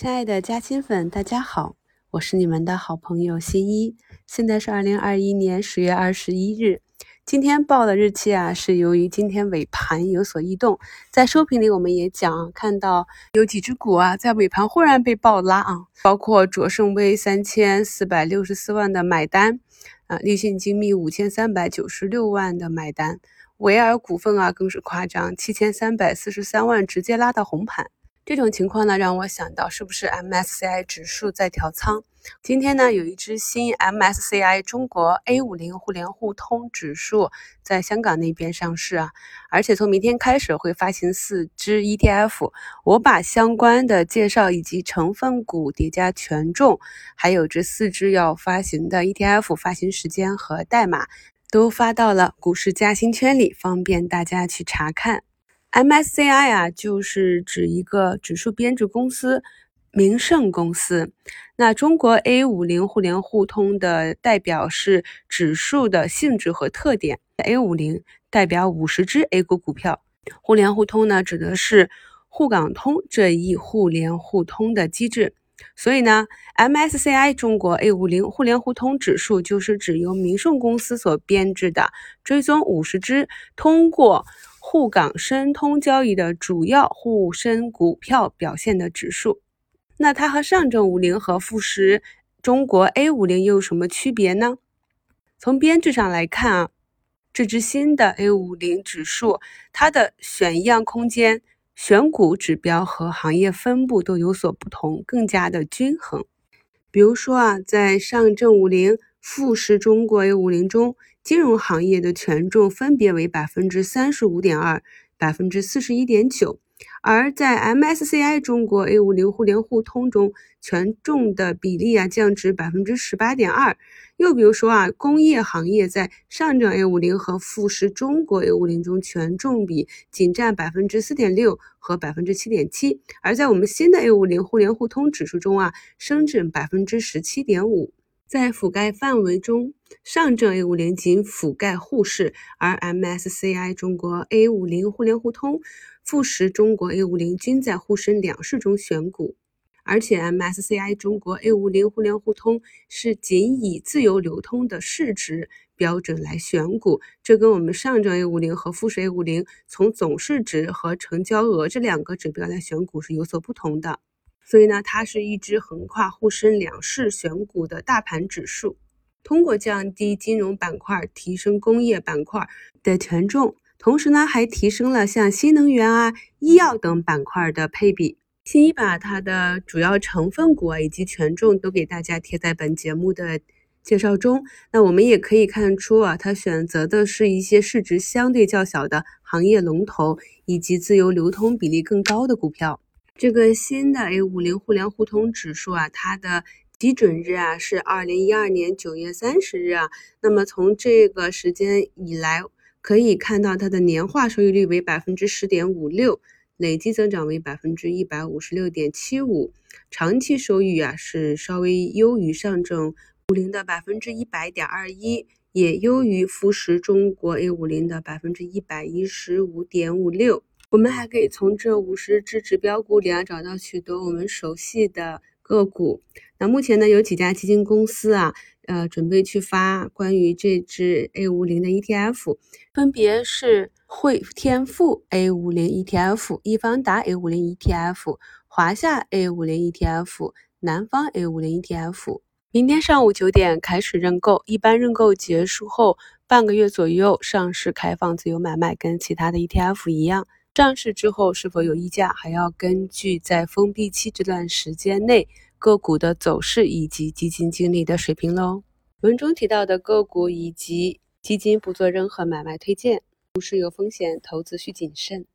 亲爱的嘉兴粉，大家好，我是你们的好朋友新一。现在是二零二一年十月二十一日，今天报的日期啊，是由于今天尾盘有所异动。在收评里我们也讲，看到有几只股啊，在尾盘忽然被爆拉啊，包括卓胜微三千四百六十四万的买单啊，立信精密五千三百九十六万的买单，维尔股份啊更是夸张，七千三百四十三万直接拉到红盘。这种情况呢，让我想到是不是 MSCI 指数在调仓？今天呢，有一只新 MSCI 中国 A 五零互联互通指数在香港那边上市啊，而且从明天开始会发行四只 ETF。我把相关的介绍以及成分股叠加权重，还有这四只要发行的 ETF 发行时间和代码，都发到了股市加薪圈里，方便大家去查看。MSCI 啊，就是指一个指数编制公司，名胜公司。那中国 A 五零互联互通的代表是指数的性质和特点，A 五零代表五十只 A 股股票，互联互通呢指的是沪港通这一互联互通的机制。所以呢，MSCI 中国 A 五零互联互通指数就是指由名胜公司所编制的，追踪五十只通过。沪港深通交易的主要沪深股票表现的指数，那它和上证五零和富时中国 A 五零又有什么区别呢？从编制上来看啊，这支新的 A 五零指数，它的选样空间、选股指标和行业分布都有所不同，更加的均衡。比如说啊，在上证五零、富时中国 A 五零中。金融行业的权重分别为百分之三十五点二、百分之四十一点九，而在 MSCI 中国 A 五零互联互通中，权重的比例啊降至百分之十八点二。又比如说啊，工业行业在上证 A 五零和富时中国 A 五零中权重比仅占百分之四点六和百分之七点七，而在我们新的 A 五零互联互通指数中啊，升至百分之十七点五。在覆盖范围中，上证 A 五零仅覆盖沪市，而 MSCI 中国 A 五零互联互通、富时中国 A 五零均在沪深两市中选股。而且 MSCI 中国 A 五零互联互通是仅以自由流通的市值标准来选股，这跟我们上证 A 五零和富时 A 五零从总市值和成交额这两个指标来选股是有所不同的。所以呢，它是一只横跨沪深两市选股的大盘指数。通过降低金融板块、提升工业板块的权重，同时呢，还提升了像新能源啊、医药等板块的配比。新一把它的主要成分股啊以及权重都给大家贴在本节目的介绍中。那我们也可以看出啊，它选择的是一些市值相对较小的行业龙头以及自由流通比例更高的股票。这个新的 A 五零互联互通指数啊，它的基准日啊是二零一二年九月三十日啊。那么从这个时间以来，可以看到它的年化收益率为百分之十点五六，累计增长为百分之一百五十六点七五，长期收益啊是稍微优于上证五零的百分之一百点二一，也优于富时中国 A 五零的百分之一百一十五点五六。我们还可以从这五十只指标股里啊找到许多我们熟悉的个股。那目前呢，有几家基金公司啊，呃，准备去发关于这只 A 五零的 ETF，分别是汇添富 A 五零 ETF、易方达 A 五零 ETF、华夏 A 五零 ETF、南方 A 五零 ETF。明天上午九点开始认购，一般认购结束后半个月左右上市开放自由买卖，跟其他的 ETF 一样。上市之后是否有溢价，还要根据在封闭期这段时间内个股的走势以及基金经理的水平喽。文中提到的个股以及基金不做任何买卖推荐，股市有风险，投资需谨慎。